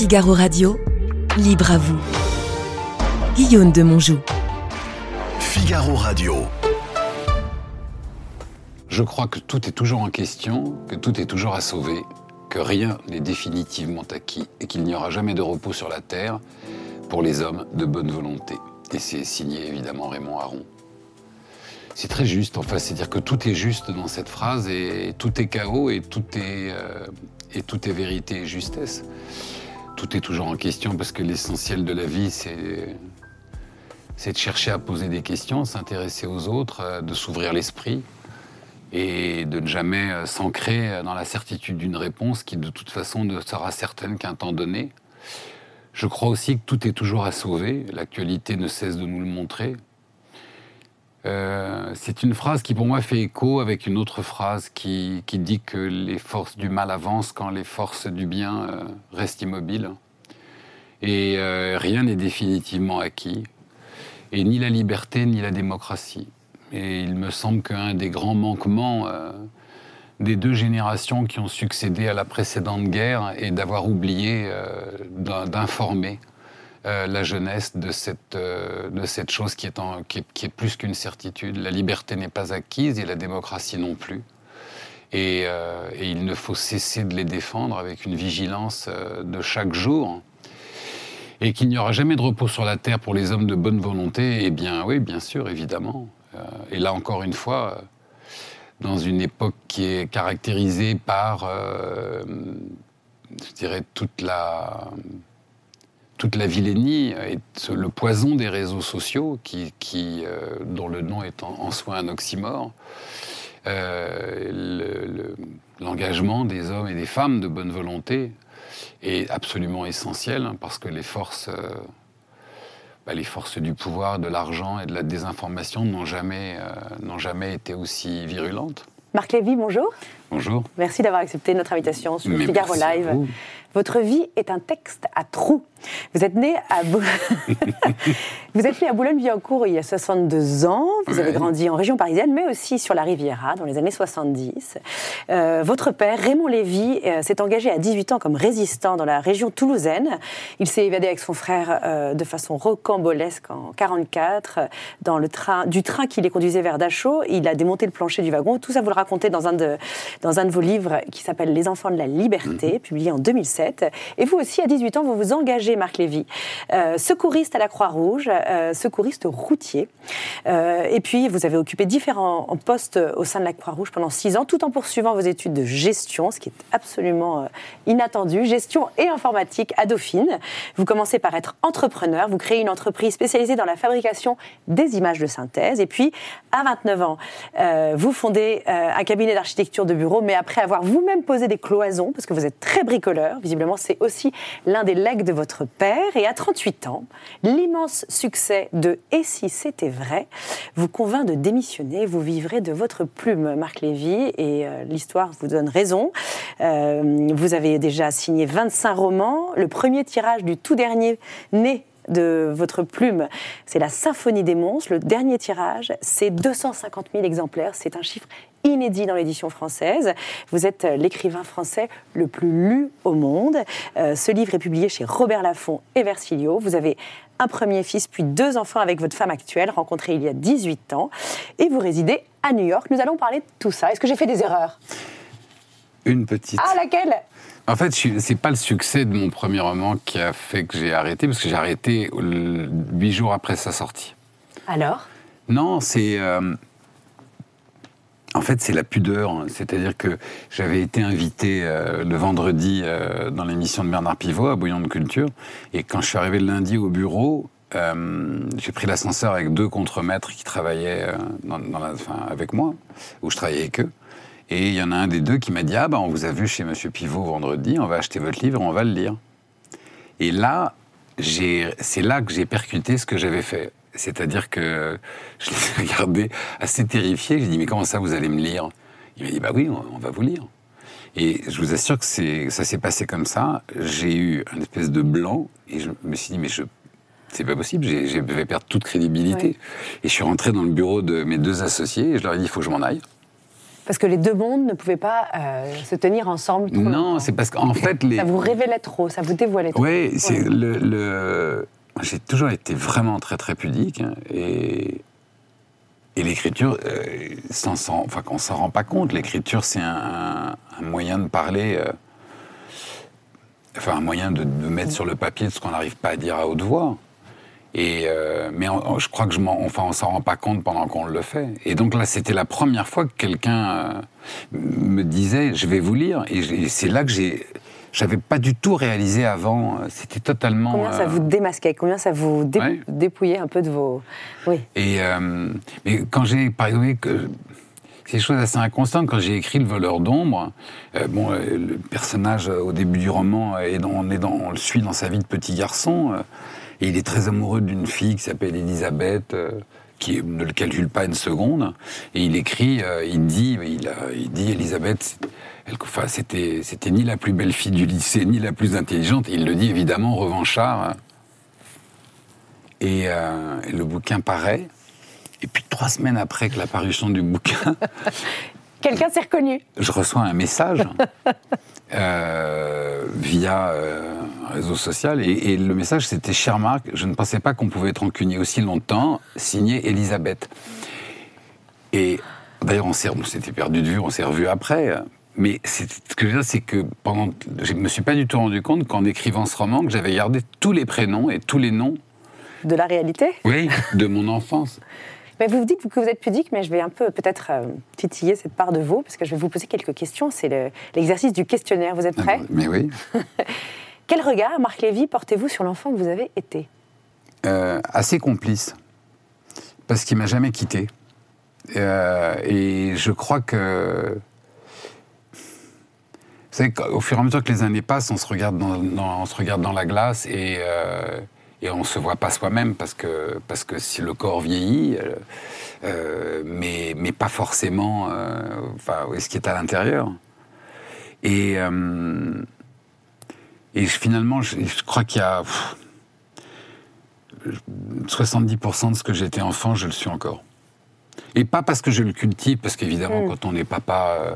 Figaro Radio, libre à vous. Guillaume de Monjou. Figaro Radio. Je crois que tout est toujours en question, que tout est toujours à sauver, que rien n'est définitivement acquis et qu'il n'y aura jamais de repos sur la terre pour les hommes de bonne volonté. Et c'est signé évidemment Raymond Aron. C'est très juste, enfin, c'est-à-dire que tout est juste dans cette phrase et tout est chaos et tout est, euh, et tout est vérité et justesse. Tout est toujours en question parce que l'essentiel de la vie, c'est de chercher à poser des questions, s'intéresser aux autres, euh, de s'ouvrir l'esprit et de ne jamais euh, s'ancrer dans la certitude d'une réponse qui de toute façon ne sera certaine qu'un temps donné. Je crois aussi que tout est toujours à sauver, l'actualité ne cesse de nous le montrer. Euh, c'est une phrase qui pour moi fait écho avec une autre phrase qui, dit que les forces du mal avancent quand les forces du bien restent immobiles. Et rien n'est définitivement acquis et ni la liberté ni la démocratie. Et il me semble qu'un des grands manquements euh, des deux générations qui ont succédé à la précédente guerre est d'avoir oublié euh, d'informer euh, la jeunesse de cette, de cette chose qui est, qui est, plus qu'une certitude. La liberté n'est pas acquise et la démocratie non plus. Et, et, il ne faut cesser de les défendre avec une vigilance de chaque jour et qu'il n'y aura jamais de repos sur la terre pour les hommes de bonne volonté, eh bien oui, bien sûr, évidemment. Euh, et là encore une fois, euh, dans une époque qui est caractérisée par, euh, je dirais, toute la, toute la vilainie et le poison des réseaux sociaux, qui, qui dont le nom est en, soi un oxymore, l'engagement des hommes et des femmes de bonne volonté est absolument essentiel hein, parce que les forces, euh, bah, les forces du pouvoir, de l'argent et de la désinformation n'ont jamais, euh, jamais été aussi virulentes. Marc Lévy, bonjour. Bonjour. Merci d'avoir accepté notre invitation sur le Figaro Live. Votre vie est un texte à trous. Vous êtes né à, vous êtes né à Boulogne-Billancourt il y a 62 ans. Vous avez grandi en région parisienne, mais aussi sur la Riviera dans les années 70. Euh, votre père, Raymond Lévy, euh, s'est engagé à 18 ans comme résistant dans la région toulousaine. Il s'est évadé avec son frère euh, de façon rocambolesque en 44 dans le train, du train qui les conduisait vers Dachau. Il a démonté le plancher du wagon. Tout ça, vous le racontez dans un de, dans un de vos livres qui s'appelle Les enfants de la liberté, mhm. publié en 2007. Et vous aussi, à 18 ans, vous vous engagez, Marc Lévy, euh, secouriste à la Croix-Rouge, euh, secouriste routier. Euh, et puis, vous avez occupé différents postes au sein de la Croix-Rouge pendant 6 ans, tout en poursuivant vos études de gestion, ce qui est absolument inattendu, gestion et informatique à Dauphine. Vous commencez par être entrepreneur, vous créez une entreprise spécialisée dans la fabrication des images de synthèse. Et puis, à 29 ans, vous fondez un cabinet d'architecture de bureau, mais après avoir vous-même posé des cloisons, parce que vous êtes très bricoleur, visiblement, c'est aussi l'un des legs de votre père. Et à 38 ans, l'immense succès de Et si c'était vrai vous convainc de démissionner. Vous vivrez de votre plume, Marc Lévy, et euh, l'histoire vous donne raison. Euh, vous avez déjà signé 25 romans. Le premier tirage du tout dernier né de votre plume, c'est la Symphonie des monstres. Le dernier tirage, c'est 250 000 exemplaires. C'est un chiffre inédit dans l'édition française. Vous êtes l'écrivain français le plus lu au monde. Euh, ce livre est publié chez Robert Laffont et Versilio. Vous avez un premier fils, puis deux enfants avec votre femme actuelle, rencontrée il y a 18 ans. Et vous résidez à New York. Nous allons parler de tout ça. Est-ce que j'ai fait des erreurs? Une petite. Ah, laquelle? En fait, c'est pas le succès de mon premier roman qui a fait que j'ai arrêté, parce que j'ai arrêté huit jours après sa sortie. Alors? Non, c'est. Euh, en fait, c'est la pudeur. C'est-à-dire que j'avais été invité euh, le vendredi euh, dans l'émission de Bernard Pivot à Bouillon de Culture. Et quand je suis arrivé le lundi au bureau, j'ai pris l'ascenseur avec deux contremaîtres qui travaillaient dans, avec moi, où je travaillais avec eux. Et il y en a un des deux qui m'a dit Ah, ben, on vous a vu chez Monsieur Pivot vendredi, on va acheter votre livre, on va le lire. Et là, c'est là que j'ai percuté ce que j'avais fait. C'est-à-dire que je l'ai regardé assez terrifié. J'ai dit Mais comment ça, vous allez me lire? Il m'a dit Bah oui, on, va vous lire. Et je vous assure que ça s'est passé comme ça. J'ai eu un espèce de blanc et je me suis dit Mais je c'est pas possible, je vais perdre toute crédibilité. Et je suis rentré dans le bureau de mes deux associés et je leur ai dit, il faut que je m'en aille. Parce que les deux mondes ne pouvaient pas se tenir ensemble. non, c'est parce qu'en fait les... ça vous révélait trop, ça vous dévoilait trop. Oui, c'est le... J'ai toujours été vraiment très très pudique hein, et et l'écriture, euh, enfin, on s'en rend pas compte. L'écriture, c'est un, moyen de parler, euh, enfin un moyen de, mettre sur le papier ce qu'on n'arrive pas à dire à haute voix. Et euh, mais je crois que je enfin, on s'en rend pas compte pendant qu'on le fait. Et donc là, c'était la première fois que quelqu'un me disait, je vais vous lire. Et c'est là que j'ai j'avais pas du tout réalisé avant. C'était totalement. Combien ça euh, vous démasquait? Combien ça vous dépouillait un peu de vos. Oui. Et euh, mais quand j'ai, par exemple, que c'est des choses assez inconstantes. Quand j'ai écrit Le voleur d'ombre, euh, bon, le personnage au début du roman, est dans, on, est dans, on le suit dans sa vie de petit garçon, et il est très amoureux d'une fille qui s'appelle Elisabeth qui ne le calcule pas une seconde, et il écrit, il dit, il, il dit Elisabeth, Enfin, c'était, c'était ni la plus belle fille du lycée, ni la plus intelligente. Il le dit évidemment, revanchard. Et, euh, le bouquin paraît. Et puis trois semaines après que la parution du bouquin. Quelqu'un s'est reconnu. Je reçois un message euh, via euh, un réseau social. Et, le message, c'était Cher Marc, je ne pensais pas qu'on pouvait être rancunier aussi longtemps. Signé Elisabeth. Et d'ailleurs, on s'était perdu de vue, on s'est revu après. Mais ce que je veux dire, c'est que pendant, je ne me suis pas du tout rendu compte qu'en écrivant ce roman, que j'avais gardé tous les prénoms et tous les noms. De la réalité? Oui, de mon enfance. Mais vous vous dites que vous êtes pudique, mais je vais un peu peut-être euh, titiller cette part de vous, parce que je vais vous poser quelques questions. C'est l'exercice du questionnaire. Vous êtes ah prêt Mais oui. Quel regard, Marc Lévy, portez-vous sur l'enfant que vous avez été? Euh, Assez complice, parce qu'il m'a jamais quitté. Euh, et je crois que vous savez, au fur et à mesure que les années passent, on se regarde dans, on se regarde dans la glace et, euh, et on ne se voit pas soi-même parce que, parce que si le corps vieillit, euh, euh, mais, mais pas forcément enfin, ce qui est à l'intérieur. Et, et finalement, je, je crois qu'il y a 70% de ce que j'étais enfant, je le suis encore. Et pas parce que je le cultive, parce qu'évidemment, mm. quand on est papa euh,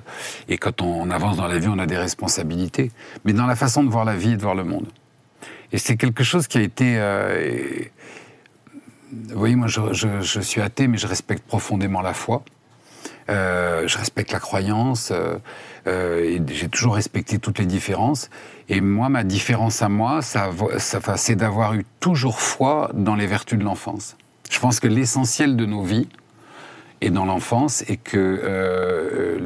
et quand on avance dans la vie, on a des responsabilités, mais dans la façon de voir la vie et de voir le monde. Et c'est quelque chose qui a été. Euh, vous voyez, moi, je, suis athée, mais je respecte profondément la foi. Euh, je respecte la croyance. et j'ai toujours respecté toutes les différences. Et moi, ma différence à moi, c'est d'avoir eu toujours foi dans les vertus de l'enfance. Je pense que l'essentiel de nos vies, et dans l'enfance et que euh,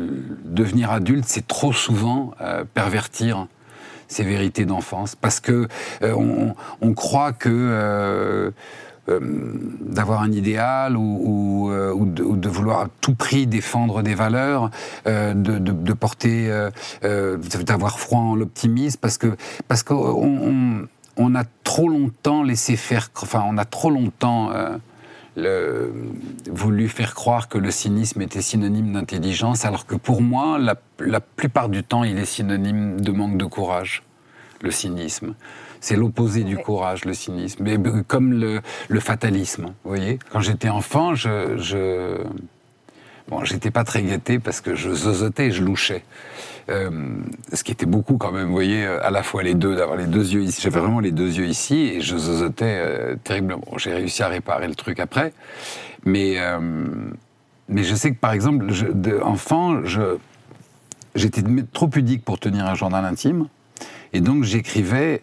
devenir adulte, c'est trop souvent euh, pervertir ces vérités d'enfance parce que euh, on, croit que d'avoir un idéal ou, de, vouloir à tout prix défendre des valeurs, de, porter, d'avoir froid en l'optimisme, parce que parce qu'on on, a trop longtemps laissé faire, enfin on a trop longtemps le, voulu faire croire que le cynisme était synonyme d'intelligence, alors que pour moi, la, plupart du temps, il est synonyme de manque de courage, le cynisme. C'est l'opposé du courage, le cynisme. Mais comme le, fatalisme, vous voyez Quand j'étais enfant, je... je... Bon, j'étais pas très gâté parce que je zozotais, je louchais. Euh, ce qui était beaucoup quand même, vous voyez, euh, à la fois les deux, d'avoir les deux yeux ici. J'avais vraiment les deux yeux ici et je zozotais euh, terriblement. J'ai réussi à réparer le truc après. Mais, mais je sais que par exemple, je, enfant, j'étais trop pudique pour tenir un journal intime. Et donc j'écrivais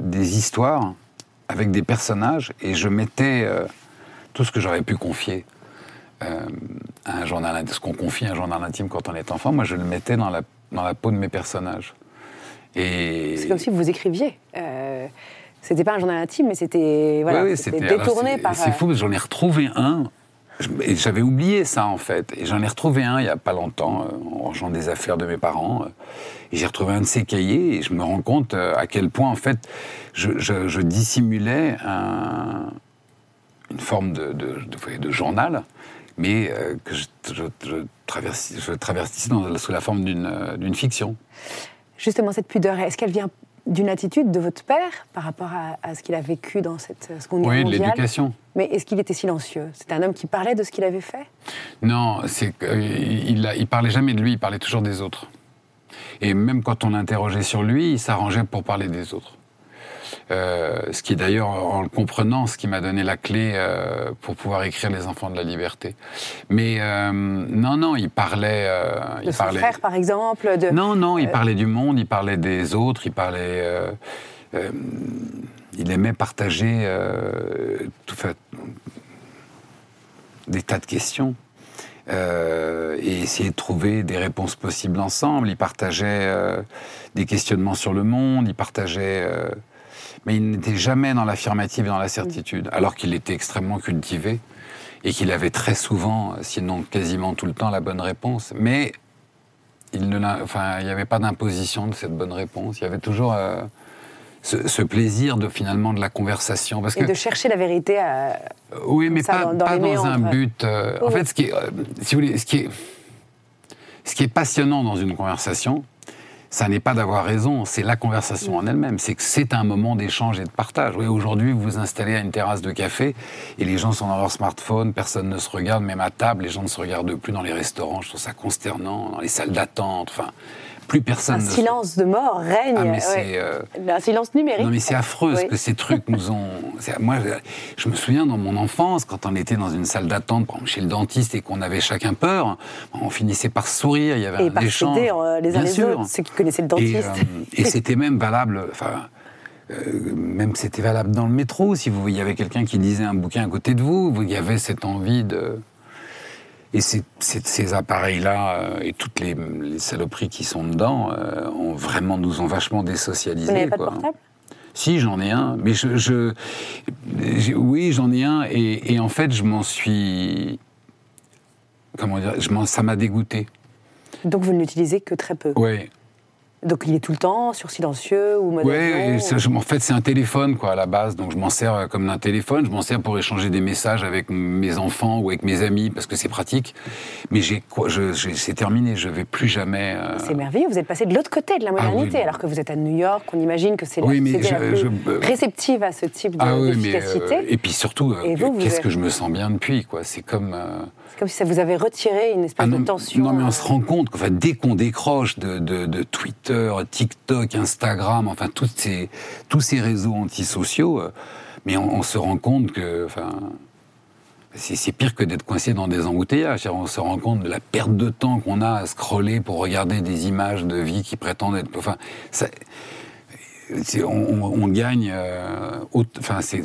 des histoires avec des personnages et je mettais tout ce que j'aurais pu confier. à un journal, ce qu'on confie à un journal intime quand on est enfant, moi je le mettais dans la dans la peau de mes personnages. Et... C'est comme si vous écriviez. Euh, c'était pas un journal intime, mais c'était voilà, détourné par. C'est fou, parce que j'en ai retrouvé un. J'avais oublié ça en fait. Et j'en ai retrouvé un il n'y a pas longtemps, euh, en rangeant des affaires de mes parents. Euh, et j'ai retrouvé un de ces cahiers et je me rends compte euh, à quel point en fait je, dissimulais une forme de, de journal mais euh, que je, je, je, sous la forme euh, d'une fiction. Justement, cette pudeur, est-ce qu'elle vient d'une attitude de votre père par rapport à, ce qu'il a vécu dans cette seconde guerre oui, mondiale. Oui, de l'éducation. Mais est-ce qu'il était silencieux? C'était un homme qui parlait de ce qu'il avait fait? Non, c'est il, il parlait jamais de lui, il parlait toujours des autres. Et même quand on l'interrogeait sur lui, il s'arrangeait pour parler des autres. Euh, ce qui d'ailleurs, en le comprenant, ce qui m'a donné la clé euh, pour pouvoir écrire Les Enfants de la Liberté. Mais euh, non, non, il parlait. de il son parlait... frère, par exemple. De... Non, non, il parlait du monde, il parlait des autres, il parlait. il aimait partager tout, fait, des tas de questions. et essayer de trouver des réponses possibles ensemble. Il partageait des questionnements sur le monde, il partageait mais il n'était jamais dans l'affirmative et dans la certitude, alors qu'il était extrêmement cultivé et qu'il avait très souvent, sinon quasiment tout le temps, la bonne réponse. Mais il n'y enfin, avait pas d'imposition de cette bonne réponse. Il y avait toujours euh, ce, plaisir de finalement de la conversation. Parce et de chercher la vérité à, Oui, mais pas dans, un but. Euh, en fait, ce qui est, euh, si vous voulez, ce qui est, ce qui est passionnant dans une conversation, ça n'est pas d'avoir raison, c'est la conversation en elle-même. C'est que c'est un moment d'échange et de partage. Oui, aujourd'hui, vous vous installez à une terrasse de café et les gens sont dans leur smartphone, personne ne se regarde, même à table, les gens ne se regardent plus dans les restaurants. Je trouve ça consternant, dans les salles d'attente. Enfin, plus personne. Un silence de mort règne. Ah, euh, Un silence numérique. Non, mais c'est affreux ce que ces trucs nous ont. Moi, je me souviens dans mon enfance, quand on était dans une salle d'attente, chez le dentiste, et qu'on avait chacun peur, on finissait par sourire. Il y avait et un échange. Euh, les uns les autres, ceux qui connaissaient le dentiste. Et, euh, c'était même valable. Enfin, même c'était valable dans le métro. Si vous, il y avait quelqu'un qui lisait un bouquin à côté de vous, il y avait cette envie de et ces appareils-là euh, et toutes les, saloperies qui sont dedans euh, ont vraiment, nous ont vachement désocialisés. Vous n'avez pas de portable? Si, j'en ai un. Mais je, oui, j'en ai un. Et, en fait, je m'en suis. Comment dire je Ça m'a dégoûté. Donc vous ne l'utilisez que très peu? Oui. Donc il est tout le temps sur silencieux ou mode Oui, en fait c'est un téléphone quoi à la base, donc je m'en sers euh, comme d'un téléphone, je m'en sers pour échanger des messages avec mes enfants ou avec mes amis parce que c'est pratique. Mais j'ai, c'est terminé, je vais plus jamais. Euh, c'est merveilleux, vous êtes passé de l'autre côté de la ah modernité, alors que vous êtes à New York, on imagine que c'est la, oui, la plus euh, réceptive à ce type de, ah et puis surtout, qu'est-ce que je me sens bien depuis quoi. C'est comme comme si ça vous avait retiré une espèce ah de tension. Non, mais on se rend compte que dès qu'on décroche de, Twitter, TikTok, Instagram, enfin ces, tous ces réseaux antisociaux, euh, mais on, se rend compte que, enfin, c'est pire que d'être coincé dans des embouteillages. On se rend compte de la perte de temps qu'on a à scroller pour regarder des images de vie qui prétendent être. Enfin, ça, on, gagne. Euh, enfin, c'est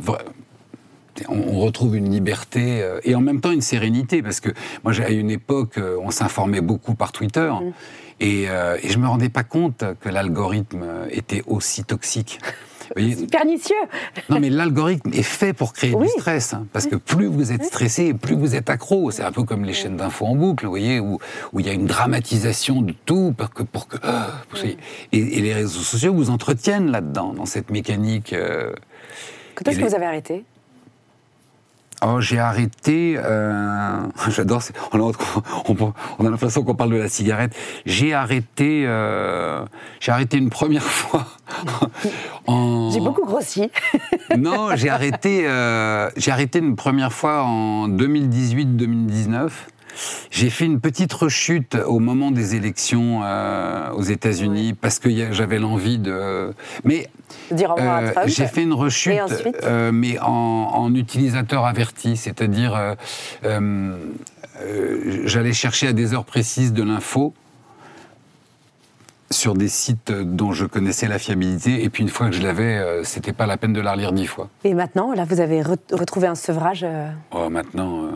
on, retrouve une liberté euh, et en même temps une sérénité parce que moi à une époque euh, on s'informait beaucoup par Twitter mm. euh, et, je me rendais pas compte que l'algorithme était aussi toxique. C'est pernicieux. Non, mais l'algorithme est fait pour créer du stress. Hein, parce que plus vous êtes stressé, plus vous êtes accro. C'est un peu comme les chaînes d'infos en boucle, vous voyez, où, il y a une dramatisation de tout pour que. Pour que ah, et, les réseaux sociaux vous entretiennent là-dedans, dans cette mécanique. Quand est-ce que vous avez arrêté? Oh, j'ai arrêté. Euh, j'adore. On, on, a l'impression qu'on parle de la cigarette. J'ai arrêté. Euh, j'ai arrêté une première fois. J'ai beaucoup grossi. non, j'ai arrêté. Euh, j'ai arrêté une première fois en 2018-2019. J'ai fait une petite rechute au moment des élections aux États-Unis parce que j'avais l'envie de. Mais euh, j'ai fait une rechute, euh, mais en, utilisateur averti, c'est-à-dire euh, j'allais chercher à des heures précises de l'info sur des sites dont je connaissais la fiabilité, et puis une fois que je l'avais, c'était pas la peine de la relire dix fois. Et maintenant, là, vous avez retrouvé un sevrage Oh, maintenant.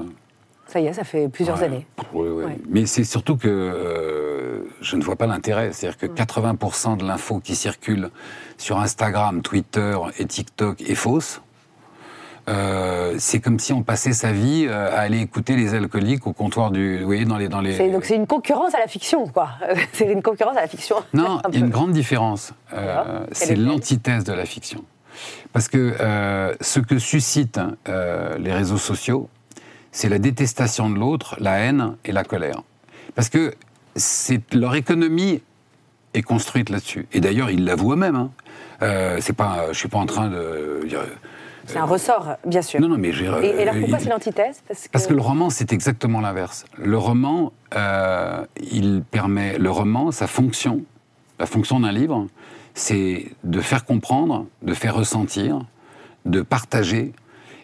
Ça y est, ça fait plusieurs années. Oui, oui. Mais c'est surtout que je ne vois pas l'intérêt. C'est-à-dire que 80% de l'info qui circule sur Instagram, Twitter et TikTok est fausse. Euh, c'est comme si on passait sa vie euh, à aller écouter les alcooliques au comptoir du. Vous voyez, dans les. Dans les... Donc c'est une concurrence à la fiction, quoi. c'est une concurrence à la fiction. Non, il y a une grande différence. Euh, c'est l'antithèse de la fiction. Parce que ce que suscitent les réseaux sociaux, c'est la détestation de l'autre, la haine et la colère. Parce que leur économie est construite là-dessus. Et d'ailleurs, il l'avoue même. Hein. Euh, c'est pas, je suis pas en train de dire. C'est un ressort, bien sûr. Non, non, mais et, et alors pourquoi c'est l'antithèse? Parce que... le roman, c'est exactement l'inverse. Le roman, euh, il permet. Le roman, sa fonction, la fonction d'un livre, c'est de faire comprendre, de faire ressentir, de partager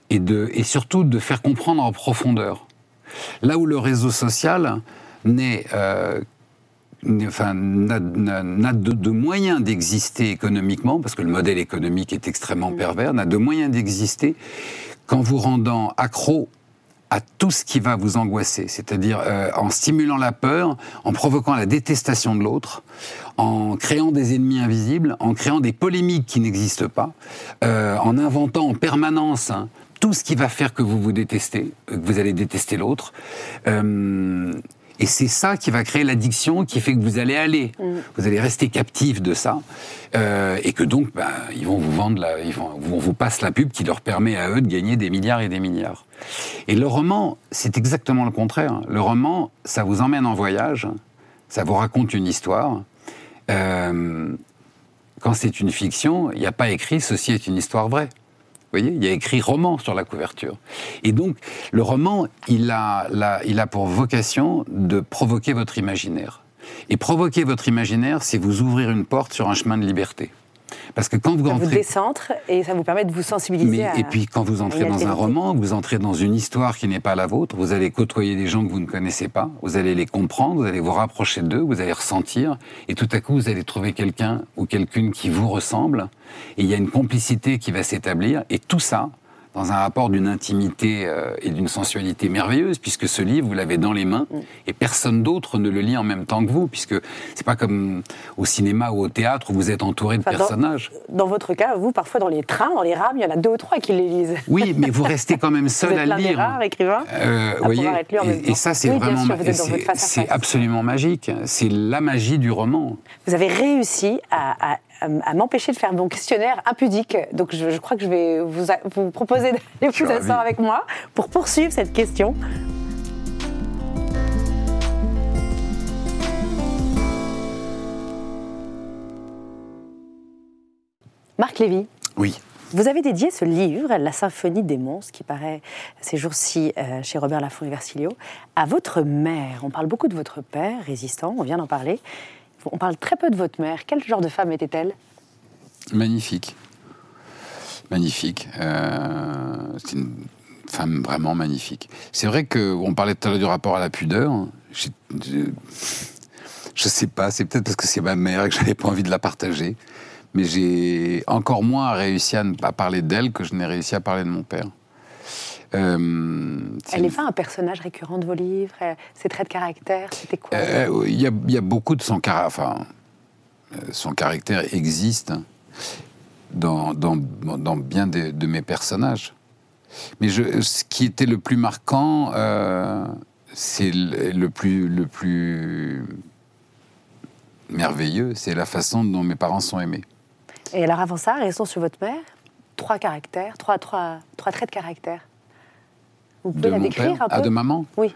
et, de, et surtout de faire comprendre en profondeur. Là où le réseau social n'est euh, enfin, n'a de, moyens d'exister économiquement, parce que le modèle économique est extrêmement mm. pervers, n'a de moyens d'exister qu'en vous rendant accro à tout ce qui va vous angoisser, c'est-à-dire euh, en stimulant la peur, en provoquant la détestation de l'autre, en créant des ennemis invisibles, en créant des polémiques qui n'existent pas, euh, en inventant en permanence hein, tout ce qui va faire que vous vous détestez, que vous allez détester l'autre. Euh, et c'est ça qui va créer l'addiction, qui fait que vous allez aller, mm. vous allez rester captif de ça, euh, et que donc ben, ils vont vous vendre, la, ils vont, on vous passe la pub qui leur permet à eux de gagner des milliards et des milliards. Et le roman, c'est exactement le contraire. Le roman, ça vous emmène en voyage, ça vous raconte une histoire. Euh, quand c'est une fiction, il n'y a pas écrit ceci est une histoire vraie voyez, il y a écrit roman sur la couverture. Et donc, le roman, il a, il a pour vocation de provoquer votre imaginaire. Et provoquer votre imaginaire, c'est vous ouvrir une porte sur un chemin de liberté. Parce que quand vous ça entrez... vous décentre et ça vous permet de vous sensibiliser Et puis quand vous entrez dans un roman, vous entrez dans une histoire qui n'est pas la vôtre, vous allez côtoyer des gens que vous ne connaissez pas, vous allez les comprendre, vous allez vous rapprocher d'eux, vous allez ressentir, et tout à coup vous allez trouver quelqu'un ou quelqu'une qui vous ressemble, et il y a une complicité qui va s'établir, et tout ça, dans un rapport d'une intimité euh, et d'une sensualité merveilleuse, puisque ce livre, vous l'avez dans les mains, mm. et personne d'autre ne le lit en même temps que vous, puisque c'est pas comme au cinéma ou au théâtre où vous êtes entouré de personnages. Dans, votre cas, vous, parfois dans les trains, dans les rames, il y en a deux ou trois qui les lisent. Oui, mais vous restez quand même seul à lire. Des rares écrivains euh, voyez, et, et, ça, c'est vraiment, c'est absolument magique. C'est la magie du roman. Vous avez réussi à à m'empêcher de faire mon questionnaire impudique. Donc je, crois que je vais vous, vous proposer d'aller vous asseoir avec moi pour poursuivre cette question. Marc Lévy. Oui. Vous avez dédié ce livre, La symphonie des monstres, qui paraît ces jours-ci euh, chez Robert Laffont et Versilio, à votre mère. On parle beaucoup de votre père, résistant, on vient d'en parler. On parle très peu de votre mère. Quel genre de femme était-elle? Magnifique. Magnifique. Euh, c'est une femme vraiment magnifique. C'est vrai qu'on parlait tout à l'heure du rapport à la pudeur. Je, je sais pas, c'est peut-être parce que c'est ma mère et que j'avais pas envie de la partager. Mais j'ai encore moins réussi à pas parler d'elle que je n'ai réussi à parler de mon père. Euh, Elle n'est pas un personnage récurrent de vos livres Ses traits de caractère, c'était quoi euh, Il y, a beaucoup de son caractère. Enfin, euh, son caractère existe dans, dans, dans bien de, mes personnages. Mais je, ce qui était le plus marquant, c'est le, plus, le plus merveilleux, c'est la façon dont mes parents sont aimés. Et alors avant ça, restons sur votre mère. Trois caractères, trois, trois, trois traits de caractère. Vous pouvez la décrire un peu ah, de maman Oui.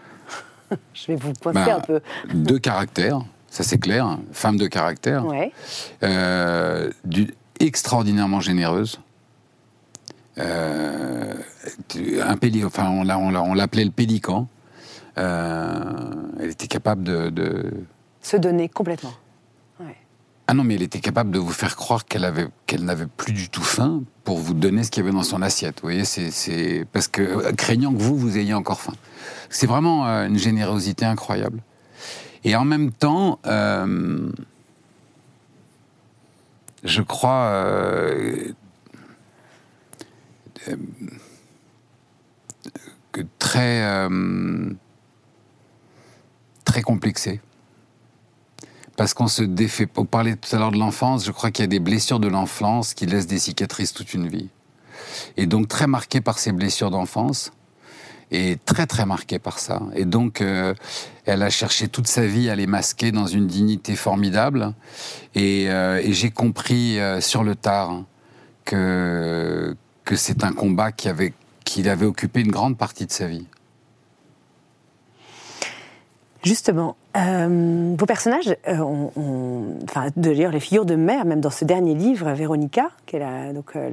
Je vais vous pointer bah, un peu. Deux caractères, ça c'est clair. Femme de caractère. Ouais. Euh, du, extraordinairement généreuse. Euh, un péli, enfin, on, on l'appelait le pélican. Euh, elle était capable de, Se donner complètement. Ah non, mais elle était capable de vous faire croire qu'elle avait, qu'elle n'avait plus du tout faim pour vous donner ce qu'il y avait dans son assiette. Vous voyez, c'est, parce que euh, craignant que vous, vous ayez encore faim. C'est vraiment euh, une générosité incroyable. Et en même temps, euh, je crois que très très complexé parce qu'on se défait. Pour parler tout à l'heure de l'enfance, je crois qu'il y a des blessures de l'enfance qui laissent des cicatrices toute une vie. Et donc très marqué par ces blessures d'enfance, et très très marqué par ça. Et donc, euh, elle a cherché toute sa vie à les masquer dans une dignité formidable. Et, euh, j'ai compris euh, sur le tard que, que c'est un combat qui avait, qui avait occupé une grande partie de sa vie. Justement, euh, vos personnages, euh, enfin, d'ailleurs, les figures de mère, même dans ce dernier livre, Véronica, qui est donc, euh,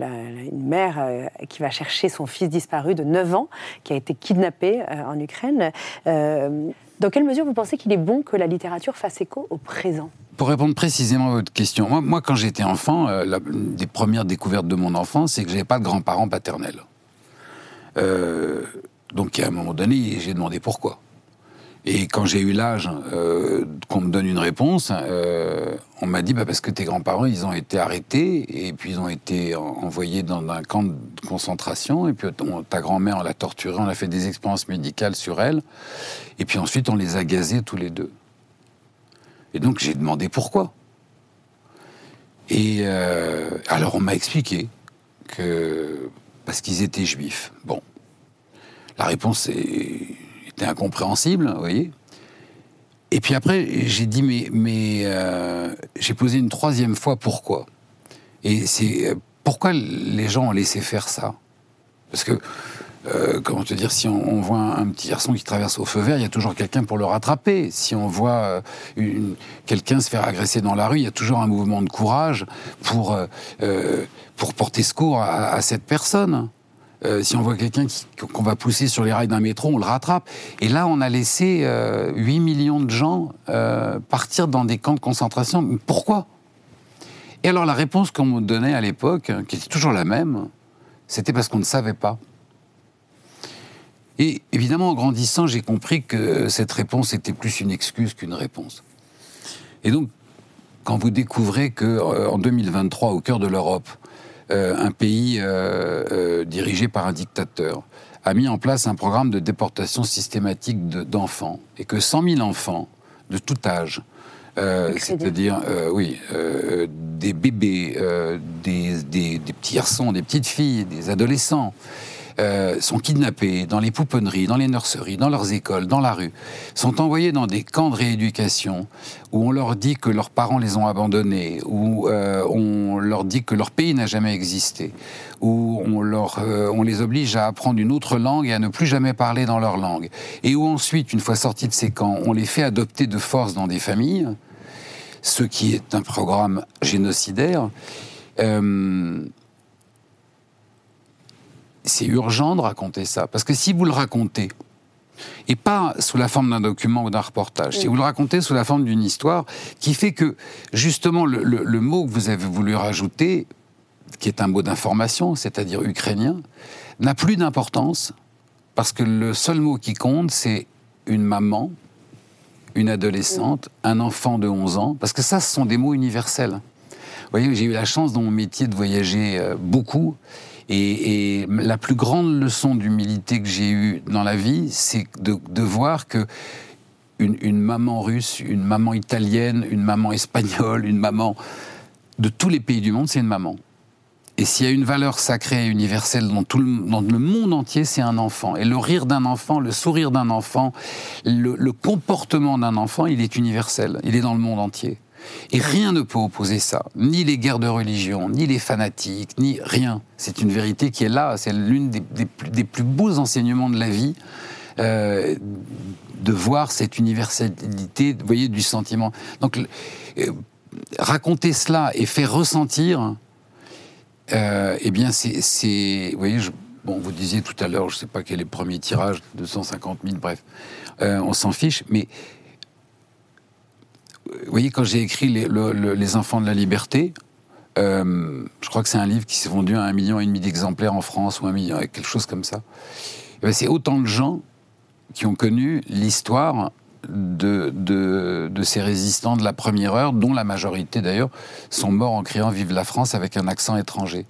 une mère qui va chercher son fils disparu de 9 ans, qui a été kidnappé en Ukraine. dans quelle mesure vous pensez qu'il est bon que la littérature fasse écho au présent? Pour répondre précisément à votre question, moi, moi quand j'étais enfant, la, des premières découvertes de mon enfance, c'est que j'avais pas de grands-parents paternels. donc à un moment donné, j'ai demandé pourquoi. Et quand j'ai eu l'âge euh, qu'on me donne une réponse, euh, on m'a dit bah, parce que tes grands-parents, ils ont été arrêtés et puis ils ont été envoyés dans un camp de concentration et puis ta grand-mère, on l'a torturée, on a fait des expériences médicales sur elle et puis ensuite on les a gazés tous les deux. Et donc j'ai demandé pourquoi. Et euh, alors on m'a expliqué que parce qu'ils étaient juifs. Bon, la réponse est c'était incompréhensible, vous voyez. Et puis après, j'ai dit, mais, mais euh, j'ai posé une troisième fois pourquoi. Et c'est euh, pourquoi les gens ont laissé faire ça? Parce que, euh, comment te dire, si on, voit un, petit garçon qui traverse au feu vert, il y a toujours quelqu'un pour le rattraper. Si on voit quelqu'un se faire agresser dans la rue, il y a toujours un mouvement de courage pour, pour porter secours à cette personne. Euh, si on voit quelqu'un qu'on va pousser sur les rails d'un métro, on le rattrape. Et là, on a laissé 8 euh, millions de gens euh, partir dans des camps de concentration. Pourquoi? Et alors, la réponse qu'on me donnait à l'époque, qui était toujours la même, c'était parce qu'on ne savait pas. Et évidemment, en grandissant, j'ai compris que cette réponse était plus une excuse qu'une réponse. Et donc, quand vous découvrez qu'en 2023, au cœur de l'Europe, euh, un pays euh, euh, dirigé par un dictateur a mis en place un programme de déportation systématique d'enfants et que 100 000 enfants de tout âge, c'est-à-dire oui, des bébés, des, petits garçons, des petites filles, des adolescents, euh, sont kidnappés dans les pouponneries, dans les nurseries, dans leurs écoles, dans la rue, sont envoyés dans des camps de rééducation où on leur dit que leurs parents les ont abandonnés, où euh, on leur dit que leur pays n'a jamais existé, où euh, on les oblige à apprendre une autre langue et à ne plus jamais parler dans leur langue, et où ensuite, une fois sortis de ces camps, on les fait adopter de force dans des familles, ce qui est un programme génocidaire c'est urgent de raconter ça. Parce que si vous le racontez, et pas sous la forme d'un document ou d'un reportage, si vous le racontez sous la forme d'une histoire qui fait que, justement, le, mot que vous avez voulu rajouter, qui est un mot d'information, c'est-à-dire ukrainien, n'a plus d'importance, parce que le seul mot qui compte, c'est une maman, une adolescente, un enfant de 11 ans, parce que ça, ce sont des mots universels. Vous voyez, j'ai eu la chance dans mon métier de voyager euh, beaucoup et, la plus grande leçon d'humilité que j'ai eue dans la vie, c'est de, voir que une, maman russe, une maman italienne, une maman espagnole, une maman de tous les pays du monde, c'est une maman. Et s'il y a une valeur sacrée et universelle dans, tout le, dans le monde entier, c'est un enfant. Et le rire d'un enfant, le sourire d'un enfant, le comportement d'un enfant, il est universel. Il est dans le monde entier. Et rien ne peut opposer ça, ni les guerres de religion, ni les fanatiques, ni rien. C'est une vérité qui est là, c'est l'une des, plus beaux enseignements de la vie. Euh, de voir cette universalité, voyez, du sentiment. Donc, euh, raconter cela et faire ressentir, euh, eh bien, c'est, vous voyez, bon, vous disiez tout à l'heure, je ne sais pas quel est le premier tirage, 250 000, bref, on s'en fiche, mais vous voyez, quand j'ai écrit les, Enfants de la Liberté, euh, je crois que c'est un livre qui s'est vendu à un million et demi d'exemplaires en France ou un million, quelque chose comme ça. Eh ben, c'est autant de gens qui ont connu l'histoire de, de, ces résistants de la première heure, dont la majorité d'ailleurs sont morts en criant Vive la France avec un accent étranger.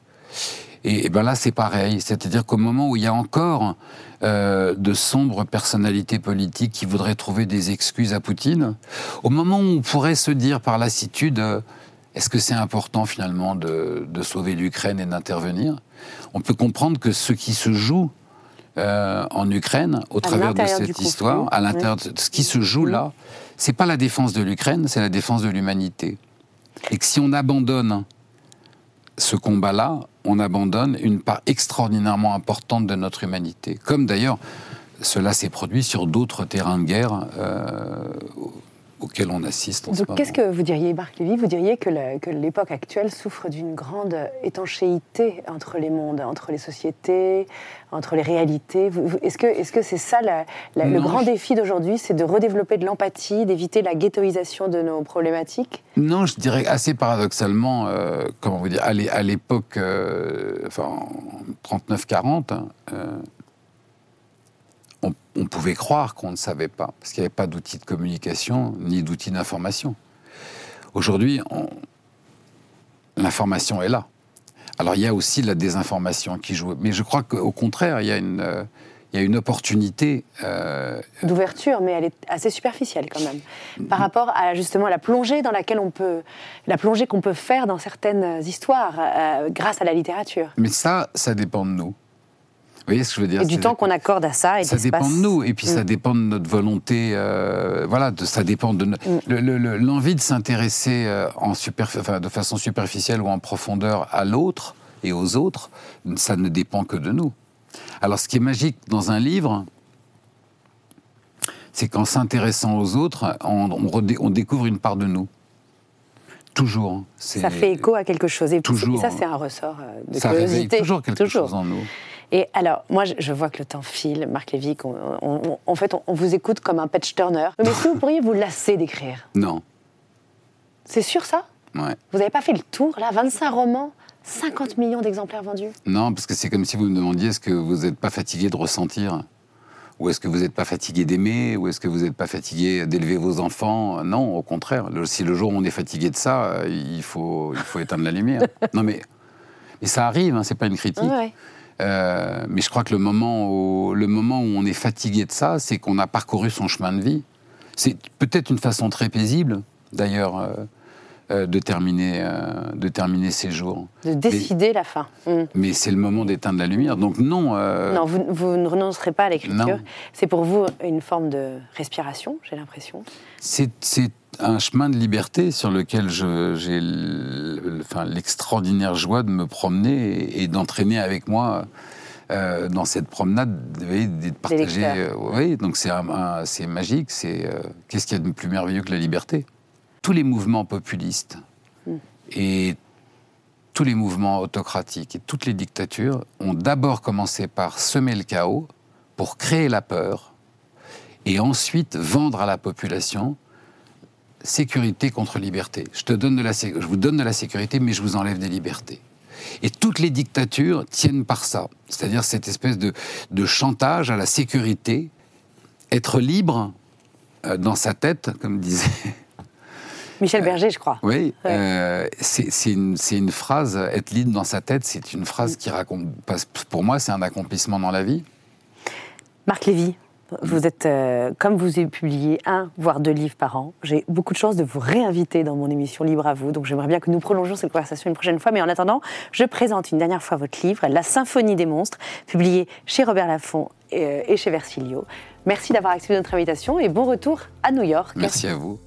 Et, ben là, c'est pareil. C'est-à-dire qu'au moment où il y a encore euh, de sombres personnalités politiques qui voudraient trouver des excuses à Poutine, au moment où on pourrait se dire par lassitude, euh, est-ce que c'est important finalement de, sauver l'Ukraine et d'intervenir? On peut comprendre que ce qui se joue euh, en Ukraine, au travers de cette histoire, à l'intérieur de ce qui se joue là, c'est pas la défense de l'Ukraine, c'est la défense de l'humanité. Et que si on abandonne ce combat-là, on abandonne une part extraordinairement importante de notre humanité. Comme d'ailleurs cela s'est produit sur d'autres terrains de guerre auquel on assiste en Donc, qu'est-ce que vous diriez, Marc Lévy? Vous diriez que l'époque actuelle souffre d'une grande étanchéité entre les mondes, entre les sociétés, entre les réalités? Est-ce que c'est -ce c'est ça le grand défi d'aujourd'hui C'est de redévelopper de l'empathie, d'éviter la ghettoisation de nos problématiques? Non, je dirais assez paradoxalement, euh, comment vous dire, à l'époque, euh, enfin, 39-40, on, pouvait croire qu'on ne savait pas, parce qu'il n'y avait pas d'outils de communication ni d'outils d'information. Aujourd'hui, l'information est là. Alors il y a aussi la désinformation qui joue, mais je crois qu'au contraire, il y a une, euh, il y a une opportunité. Euh, D'ouverture, mais elle est assez superficielle quand même. Par rapport à justement la plongée dans laquelle on peut. la plongée qu'on peut faire dans certaines histoires euh, grâce à la littérature. Mais ça, ça dépend de nous. Vous voyez ce que je veux dire? Et du temps qu'on accorde à ça. Et ça dépend de nous, et puis ça mm. dépend de notre volonté. Euh, voilà, de, ça dépend de mm. l'envie de s'intéresser euh, en enfin, de façon superficielle ou en profondeur à l'autre et aux autres. Ça ne dépend que de nous. Alors, ce qui est magique dans un livre, c'est qu'en s'intéressant aux autres, on, on, découvre une part de nous. Toujours. Ça fait écho à quelque chose. Et, toujours, ça, c'est un ressort euh, de ça curiosité. toujours quelque chose en nous. Et alors, moi, je vois que le temps file, Marc Lévy, en fait, on, vous écoute comme un patch turner. Mais est-ce que vous pourriez vous lasser d'écrire? Non. C'est sûr ça? Ouais. Vous n'avez pas fait le tour, là 25 romans 50 millions d'exemplaires vendus? Non, parce que c'est comme si vous me demandiez est-ce que vous n'êtes pas fatigué de ressentir? Ou est-ce que vous n'êtes pas fatigué d'aimer? Ou est-ce que vous n'êtes pas fatigué d'élever vos enfants? Non, au contraire. si le jour où on est fatigué de ça, il faut, il faut éteindre la lumière. non, mais, mais ça arrive, hein, c'est pas une critique. Ouais. Euh, mais je crois que le moment, où, le moment où on est fatigué de ça, c'est qu'on a parcouru son chemin de vie. C'est peut-être une façon très paisible, d'ailleurs, euh, de, terminer, de terminer ses jours. De décider la fin. Mm. Mais c'est le moment d'éteindre la lumière. Donc non. Non, vous, vous, ne renoncerez pas à l'écriture. C'est pour vous une forme de respiration, j'ai l'impression. C'est un chemin de liberté sur lequel j'ai l'extraordinaire joie de me promener et, d'entraîner avec moi euh, dans cette promenade, de partager. Euh, oui, donc c'est magique. C'est euh, qu'est-ce qu'il y a de plus merveilleux que la liberté? Tous les mouvements populistes hmm. et tous les mouvements autocratiques et toutes les dictatures ont d'abord commencé par semer le chaos pour créer la peur et ensuite vendre à la population sécurité contre liberté. Je, te donne de la, je vous donne de la sécurité, mais je vous enlève des libertés. Et toutes les dictatures tiennent par ça, c'est-à-dire cette espèce de, chantage à la sécurité, être libre euh, dans sa tête, comme disait. Michel euh, Berger, je crois. Oui, euh, c'est une, une, phrase, être libre dans sa tête, c'est une phrase qui raconte, pour moi, c'est un accomplissement dans la vie. Marc Lévy, vous êtes, euh, comme vous avez publié un, voire deux livres par an, j'ai beaucoup de chance de vous réinviter dans mon émission Libre à vous. Donc j'aimerais bien que nous prolongions cette conversation une prochaine fois. Mais en attendant, je présente une dernière fois votre livre, La Symphonie des monstres, publié chez Robert Laffont et, et chez Versilio. Merci d'avoir accepté notre invitation et bon retour à New York. Merci à vous.